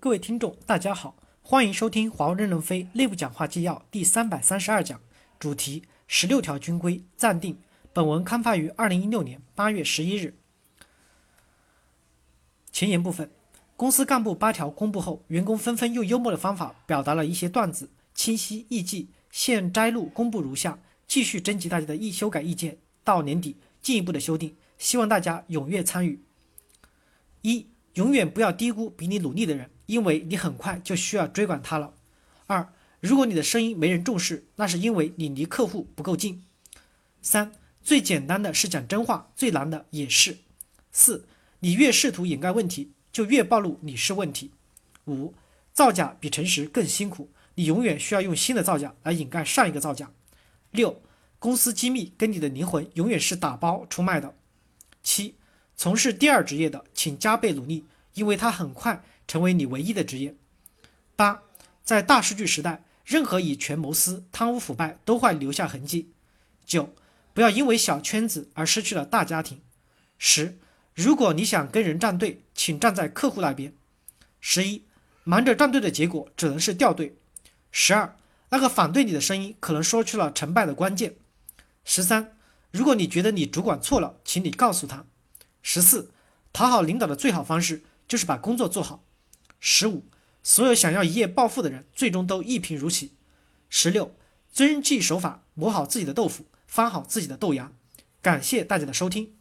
各位听众，大家好，欢迎收听华为任正非内部讲话纪要第三百三十二讲，主题十六条军规暂定。本文刊发于二零一六年八月十一日。前言部分，公司干部八条公布后，员工纷纷用幽默的方法表达了一些段子，清晰易记。现摘录公布如下，继续征集大家的意修改意见，到年底进一步的修订，希望大家踊跃参与。一，永远不要低估比你努力的人。因为你很快就需要追赶他了。二，如果你的声音没人重视，那是因为你离客户不够近。三，最简单的是讲真话，最难的也是。四，你越试图掩盖问题，就越暴露你是问题。五，造假比诚实更辛苦，你永远需要用新的造假来掩盖上一个造假。六，公司机密跟你的灵魂永远是打包出卖的。七，从事第二职业的，请加倍努力，因为他很快。成为你唯一的职业。八，在大数据时代，任何以权谋私、贪污腐败都会留下痕迹。九，不要因为小圈子而失去了大家庭。十，如果你想跟人站队，请站在客户那边。十一，忙着站队的结果只能是掉队。十二，那个反对你的声音可能说出了成败的关键。十三，如果你觉得你主管错了，请你告诉他。十四，讨好领导的最好方式就是把工作做好。十五，所有想要一夜暴富的人，最终都一贫如洗。十六，遵纪守法，磨好自己的豆腐，发好自己的豆芽。感谢大家的收听。